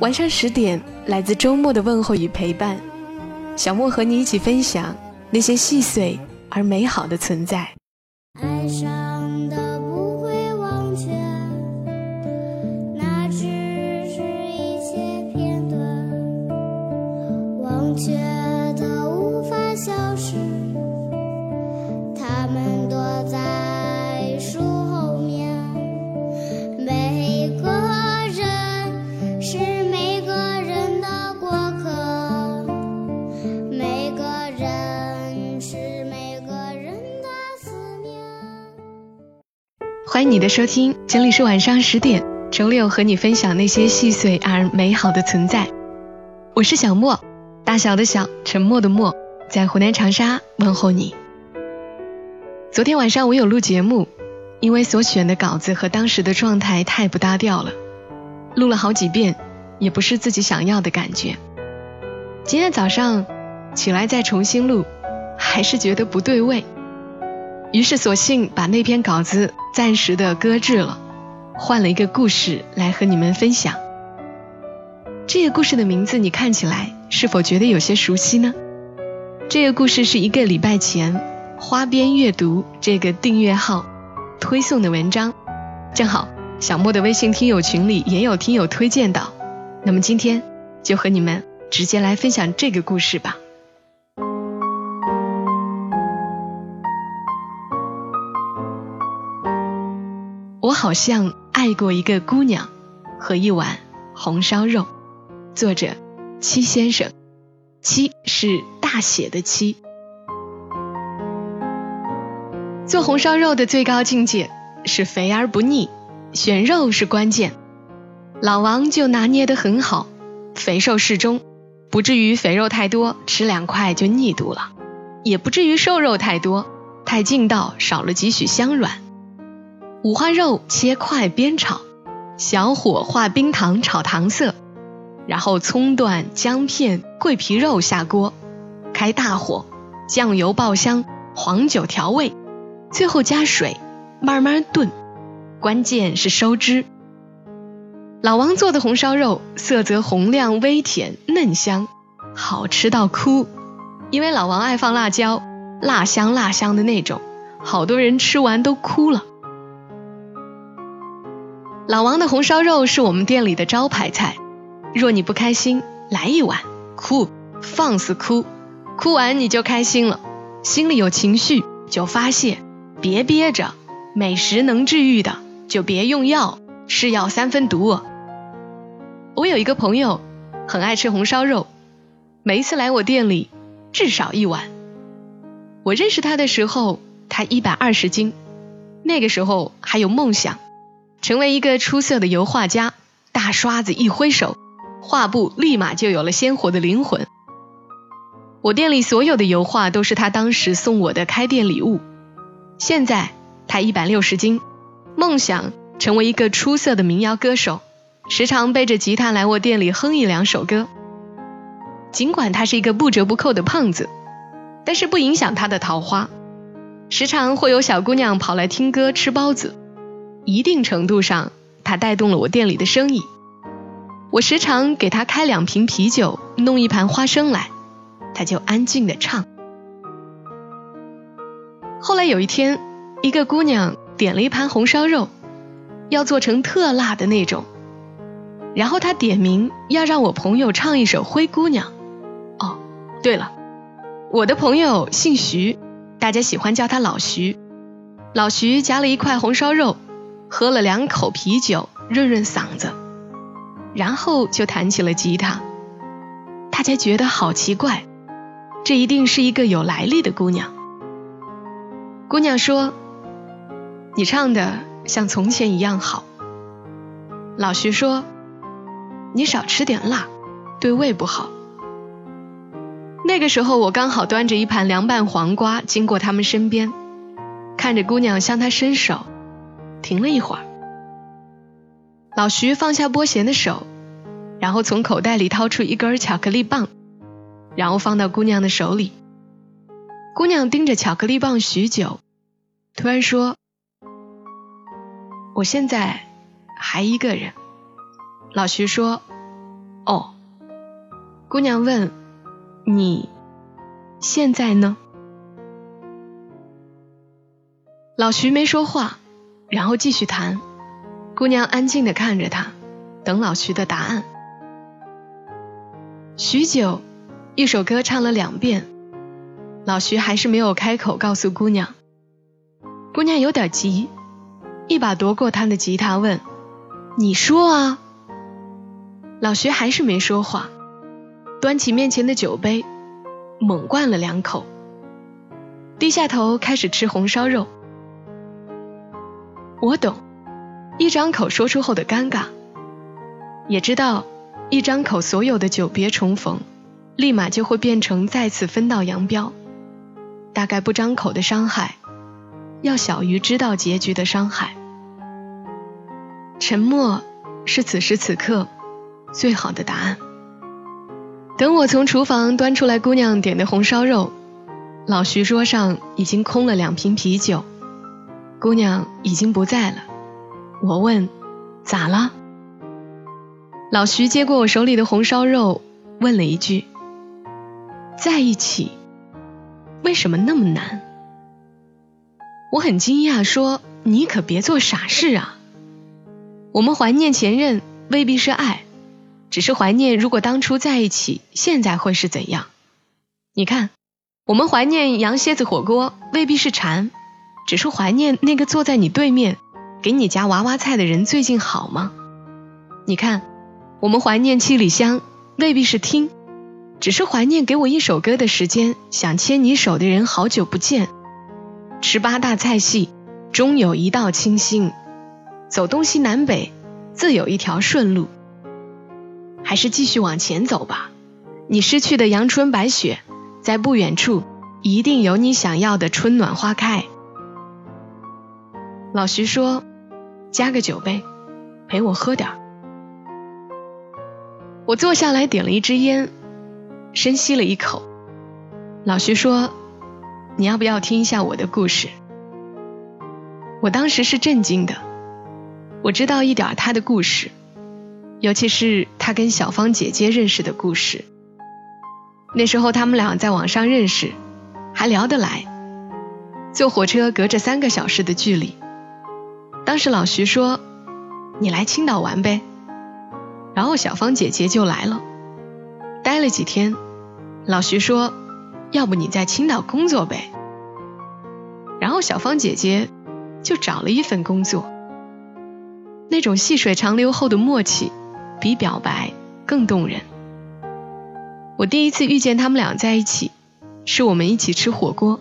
晚上十点，来自周末的问候与陪伴，小莫和你一起分享那些细碎而美好的存在。欢迎你的收听，这里是晚上十点，周六和你分享那些细碎而美好的存在。我是小莫，大小的小，沉默的默，在湖南长沙问候你。昨天晚上我有录节目，因为所选的稿子和当时的状态太不搭调了，录了好几遍，也不是自己想要的感觉。今天早上起来再重新录，还是觉得不对味。于是索性把那篇稿子暂时的搁置了，换了一个故事来和你们分享。这个故事的名字你看起来是否觉得有些熟悉呢？这个故事是一个礼拜前花边阅读这个订阅号推送的文章，正好小莫的微信听友群里也有听友推荐到，那么今天就和你们直接来分享这个故事吧。好像爱过一个姑娘和一碗红烧肉。作者七先生，七是大写的七。做红烧肉的最高境界是肥而不腻，选肉是关键。老王就拿捏得很好，肥瘦适中，不至于肥肉太多吃两块就腻肚了，也不至于瘦肉太多太劲道少了几许香软。五花肉切块煸炒，小火化冰糖炒糖色，然后葱段、姜片、桂皮肉下锅，开大火，酱油爆香，黄酒调味，最后加水，慢慢炖。关键是收汁。老王做的红烧肉色泽红亮，微甜嫩香，好吃到哭。因为老王爱放辣椒，辣香辣香的那种，好多人吃完都哭了。老王的红烧肉是我们店里的招牌菜，若你不开心，来一碗，哭，放肆哭，哭完你就开心了，心里有情绪就发泄，别憋着，美食能治愈的就别用药，是药三分毒。我有一个朋友很爱吃红烧肉，每一次来我店里至少一碗。我认识他的时候，他一百二十斤，那个时候还有梦想。成为一个出色的油画家，大刷子一挥手，画布立马就有了鲜活的灵魂。我店里所有的油画都是他当时送我的开店礼物。现在他一百六十斤，梦想成为一个出色的民谣歌手，时常背着吉他来我店里哼一两首歌。尽管他是一个不折不扣的胖子，但是不影响他的桃花，时常会有小姑娘跑来听歌吃包子。一定程度上，他带动了我店里的生意。我时常给他开两瓶啤酒，弄一盘花生来，他就安静的唱。后来有一天，一个姑娘点了一盘红烧肉，要做成特辣的那种。然后她点名要让我朋友唱一首《灰姑娘》。哦，对了，我的朋友姓徐，大家喜欢叫他老徐。老徐夹了一块红烧肉。喝了两口啤酒，润润嗓子，然后就弹起了吉他。大家觉得好奇怪，这一定是一个有来历的姑娘。姑娘说：“你唱的像从前一样好。”老徐说：“你少吃点辣，对胃不好。”那个时候我刚好端着一盘凉拌黄瓜经过他们身边，看着姑娘向他伸手，停了一会儿。老徐放下拨弦的手，然后从口袋里掏出一根巧克力棒，然后放到姑娘的手里。姑娘盯着巧克力棒许久，突然说：“我现在还一个人。”老徐说：“哦。”姑娘问。你现在呢？老徐没说话，然后继续弹。姑娘安静的看着他，等老徐的答案。许久，一首歌唱了两遍，老徐还是没有开口告诉姑娘。姑娘有点急，一把夺过他的吉他问：“你说啊？”老徐还是没说话。端起面前的酒杯，猛灌了两口，低下头开始吃红烧肉。我懂，一张口说出后的尴尬，也知道一张口所有的久别重逢，立马就会变成再次分道扬镳。大概不张口的伤害，要小于知道结局的伤害。沉默是此时此刻最好的答案。等我从厨房端出来姑娘点的红烧肉，老徐桌上已经空了两瓶啤酒，姑娘已经不在了。我问：“咋了？”老徐接过我手里的红烧肉，问了一句：“在一起为什么那么难？”我很惊讶，说：“你可别做傻事啊！我们怀念前任，未必是爱。”只是怀念，如果当初在一起，现在会是怎样？你看，我们怀念羊蝎子火锅，未必是馋，只是怀念那个坐在你对面，给你夹娃娃菜的人最近好吗？你看，我们怀念七里香，未必是听，只是怀念给我一首歌的时间，想牵你手的人好久不见。吃八大菜系，终有一道清新，走东西南北，自有一条顺路。还是继续往前走吧，你失去的阳春白雪，在不远处一定有你想要的春暖花开。老徐说：“加个酒杯，陪我喝点我坐下来点了一支烟，深吸了一口。老徐说：“你要不要听一下我的故事？”我当时是震惊的，我知道一点他的故事。尤其是他跟小芳姐姐认识的故事。那时候他们俩在网上认识，还聊得来。坐火车隔着三个小时的距离。当时老徐说：“你来青岛玩呗。”然后小芳姐姐就来了，待了几天。老徐说：“要不你在青岛工作呗。”然后小芳姐姐就找了一份工作。那种细水长流后的默契。比表白更动人。我第一次遇见他们俩在一起，是我们一起吃火锅。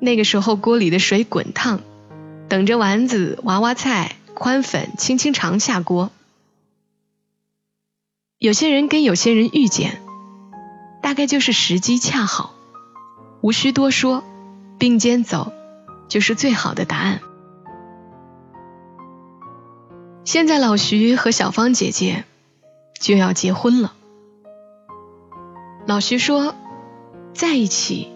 那个时候锅里的水滚烫，等着丸子、娃娃菜、宽粉轻轻尝下锅。有些人跟有些人遇见，大概就是时机恰好，无需多说，并肩走就是最好的答案。现在老徐和小芳姐姐。就要结婚了。老徐说：“在一起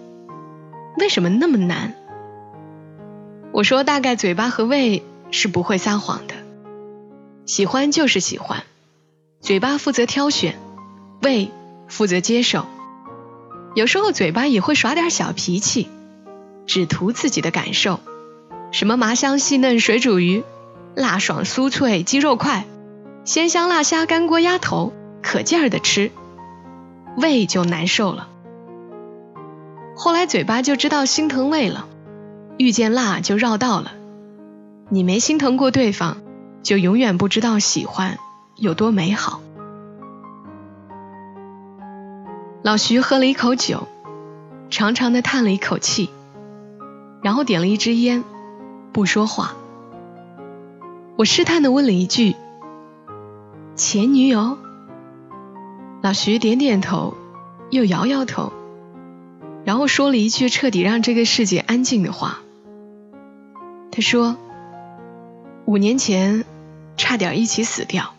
为什么那么难？”我说：“大概嘴巴和胃是不会撒谎的，喜欢就是喜欢，嘴巴负责挑选，胃负责接受。有时候嘴巴也会耍点小脾气，只图自己的感受。什么麻香细嫩水煮鱼，辣爽酥脆鸡肉块。”鲜香辣虾干锅鸭头，可劲儿的吃，胃就难受了。后来嘴巴就知道心疼胃了，遇见辣就绕道了。你没心疼过对方，就永远不知道喜欢有多美好。老徐喝了一口酒，长长的叹了一口气，然后点了一支烟，不说话。我试探的问了一句。前女友，老徐点点头，又摇摇头，然后说了一句彻底让这个世界安静的话。他说：“五年前差点一起死掉，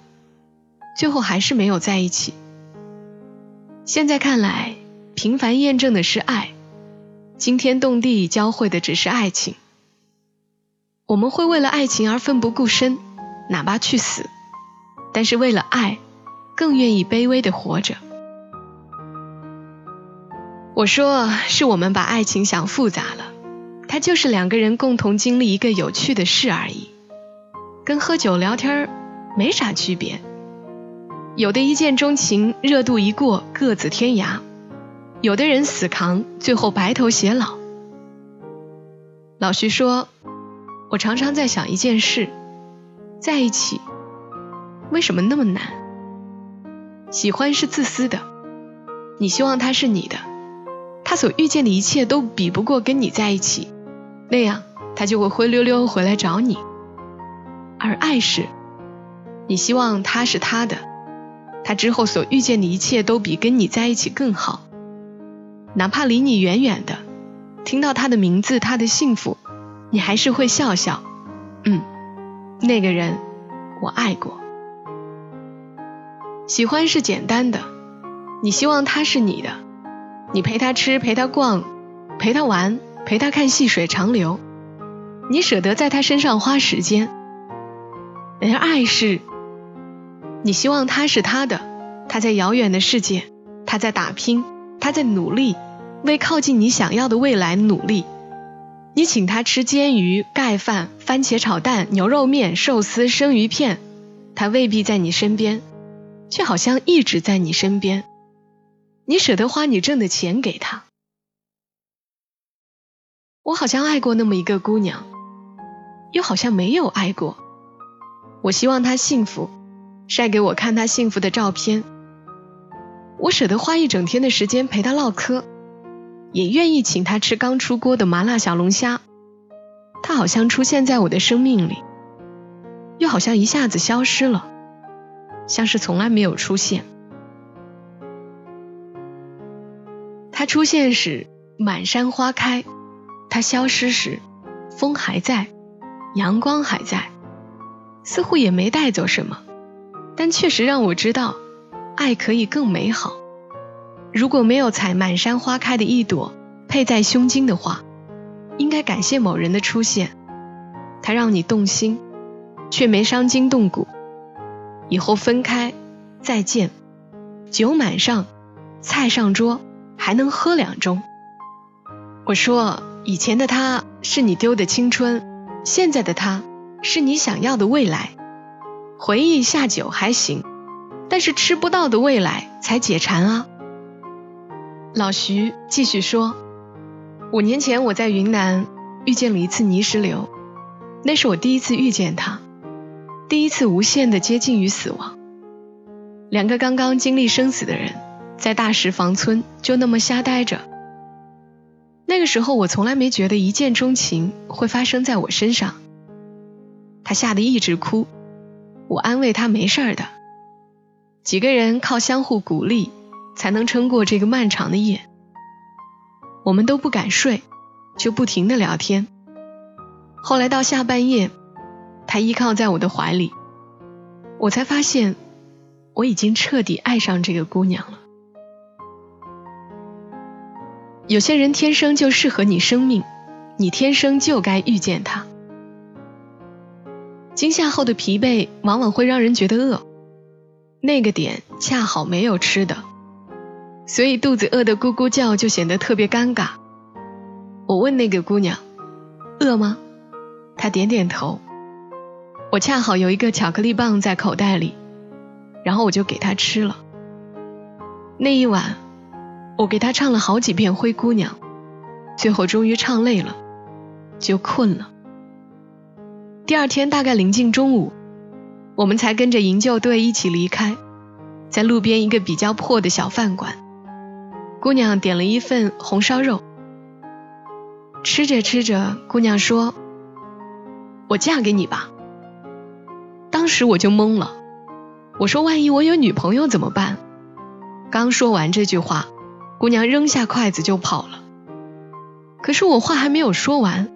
最后还是没有在一起。现在看来，平凡验证的是爱，惊天动地教会的只是爱情。我们会为了爱情而奋不顾身，哪怕去死，但是为了爱。”更愿意卑微的活着。我说，是我们把爱情想复杂了，就是两个人共同经历一个有趣的事而已，跟喝酒聊天没啥区别。有的一见钟情，热度一过，各自天涯；有的人死扛，最后白头偕老。老徐说，我常常在想一件事：在一起为什么那么难？喜欢是自私的，你希望他是你的，他所遇见的一切都比不过跟你在一起，那样他就会灰溜溜回来找你。而爱是，你希望他是他的，他之后所遇见的一切都比跟你在一起更好，哪怕离你远远的，听到他的名字，他的幸福，你还是会笑笑，嗯，那个人我爱过。喜欢是简单的，你希望他是你的，你陪他吃，陪他逛，陪他玩，陪他看细水长流，你舍得在他身上花时间。而爱是，你希望他是他的，他在遥远的世界，他在打拼，他在努力，为靠近你想要的未来努力。你请他吃煎鱼、盖饭、番茄炒蛋、牛肉面、寿司、生鱼片，他未必在你身边。却好像一直在你身边，你舍得花你挣的钱给他。我好像爱过那么一个姑娘，又好像没有爱过。我希望她幸福，晒给我看她幸福的照片。我舍得花一整天的时间陪她唠嗑，也愿意请她吃刚出锅的麻辣小龙虾。她好像出现在我的生命里，又好像一下子消失了。像是从来没有出现。她出现时，满山花开；他消失时，风还在，阳光还在，似乎也没带走什么，但确实让我知道，爱可以更美好。如果没有采满山花开的一朵配在胸襟的话，应该感谢某人的出现，他让你动心，却没伤筋动骨。以后分开，再见。酒满上，菜上桌，还能喝两盅。我说，以前的他是你丢的青春，现在的他是你想要的未来。回忆下酒还行，但是吃不到的未来才解馋啊。老徐继续说，五年前我在云南遇见了一次泥石流，那是我第一次遇见他。第一次无限的接近于死亡，两个刚刚经历生死的人，在大石房村就那么瞎待着。那个时候我从来没觉得一见钟情会发生在我身上。他吓得一直哭，我安慰他没事的。几个人靠相互鼓励，才能撑过这个漫长的夜。我们都不敢睡，就不停的聊天。后来到下半夜。他依靠在我的怀里，我才发现我已经彻底爱上这个姑娘了。有些人天生就适合你生命，你天生就该遇见他。惊吓后的疲惫往往会让人觉得饿，那个点恰好没有吃的，所以肚子饿得咕咕叫就显得特别尴尬。我问那个姑娘：“饿吗？”她点点头。我恰好有一个巧克力棒在口袋里，然后我就给她吃了。那一晚，我给他唱了好几遍《灰姑娘》，最后终于唱累了，就困了。第二天大概临近中午，我们才跟着营救队一起离开，在路边一个比较破的小饭馆，姑娘点了一份红烧肉。吃着吃着，姑娘说：“我嫁给你吧。”当时我就懵了，我说万一我有女朋友怎么办？刚说完这句话，姑娘扔下筷子就跑了。可是我话还没有说完，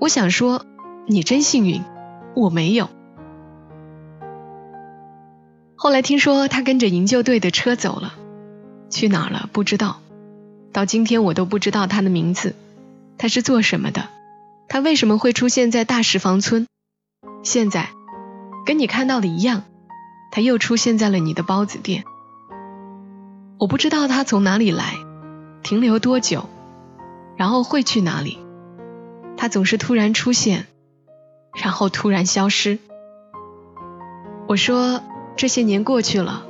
我想说，你真幸运，我没有。后来听说他跟着营救队的车走了，去哪了不知道，到今天我都不知道他的名字，他是做什么的，他为什么会出现在大石房村？现在，跟你看到的一样，他又出现在了你的包子店。我不知道他从哪里来，停留多久，然后会去哪里。他总是突然出现，然后突然消失。我说。这些年过去了，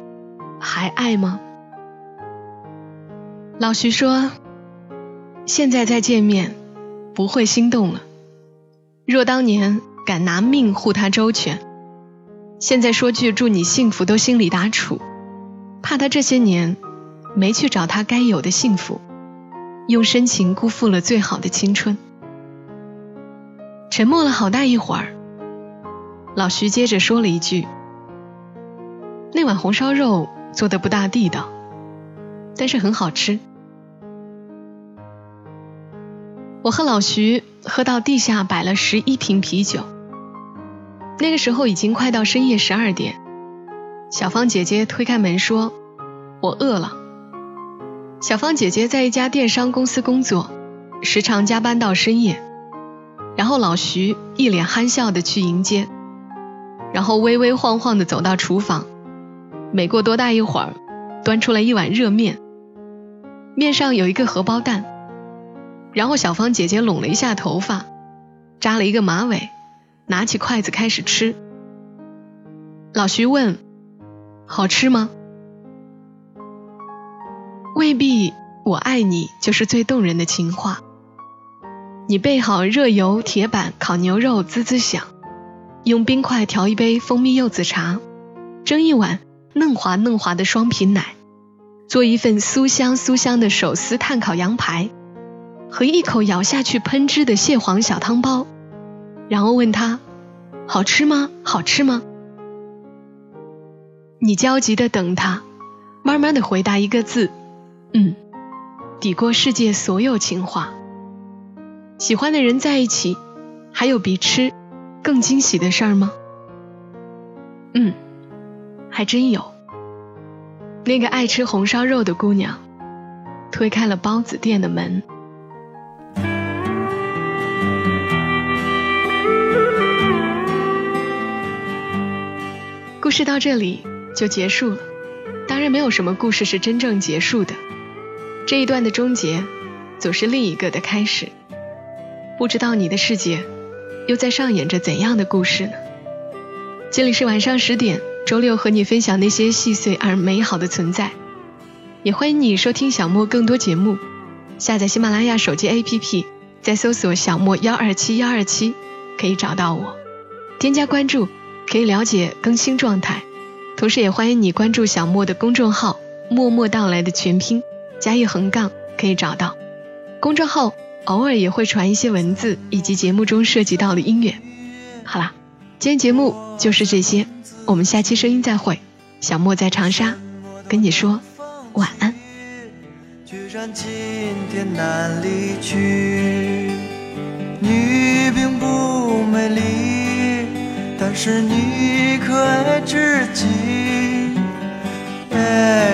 还爱吗？老徐说：“现在再见面，不会心动了。若当年敢拿命护他周全，现在说句祝你幸福都心里打怵，怕他这些年没去找他该有的幸福，用深情辜负了最好的青春。”沉默了好大一会儿，老徐接着说了一句。那碗红烧肉做的不大地道，但是很好吃。我和老徐喝到地下摆了十一瓶啤酒。那个时候已经快到深夜十二点，小芳姐姐推开门说：“我饿了。”小芳姐姐在一家电商公司工作，时常加班到深夜。然后老徐一脸憨笑的去迎接，然后微微晃晃的走到厨房。没过多大一会儿，端出来一碗热面，面上有一个荷包蛋。然后小芳姐姐拢了一下头发，扎了一个马尾，拿起筷子开始吃。老徐问：“好吃吗？”未必，我爱你就是最动人的情话。你备好热油铁板烤牛肉，滋滋响。用冰块调一杯蜂蜜柚子茶，蒸一碗。嫩滑嫩滑的双皮奶，做一份酥香酥香的手撕炭烤羊排，和一口咬下去喷汁的蟹黄小汤包，然后问他好吃吗？好吃吗？你焦急的等他，慢慢的回答一个字，嗯，抵过世界所有情话。喜欢的人在一起，还有比吃更惊喜的事儿吗？嗯。还真有，那个爱吃红烧肉的姑娘推开了包子店的门。故事到这里就结束了，当然没有什么故事是真正结束的，这一段的终结总是另一个的开始。不知道你的世界又在上演着怎样的故事呢？这里是晚上十点。周六和你分享那些细碎而美好的存在，也欢迎你收听小莫更多节目。下载喜马拉雅手机 APP，再搜索“小莫幺二七幺二七”，可以找到我。添加关注可以了解更新状态，同时也欢迎你关注小莫的公众号“默默到来”的全拼加一横杠，可以找到。公众号偶尔也会传一些文字以及节目中涉及到的音乐。好啦，今天节目就是这些。我们下期声音再会，小莫在长沙跟你说晚安。居然今天难离去，你并不美丽，但是你可爱至极。哎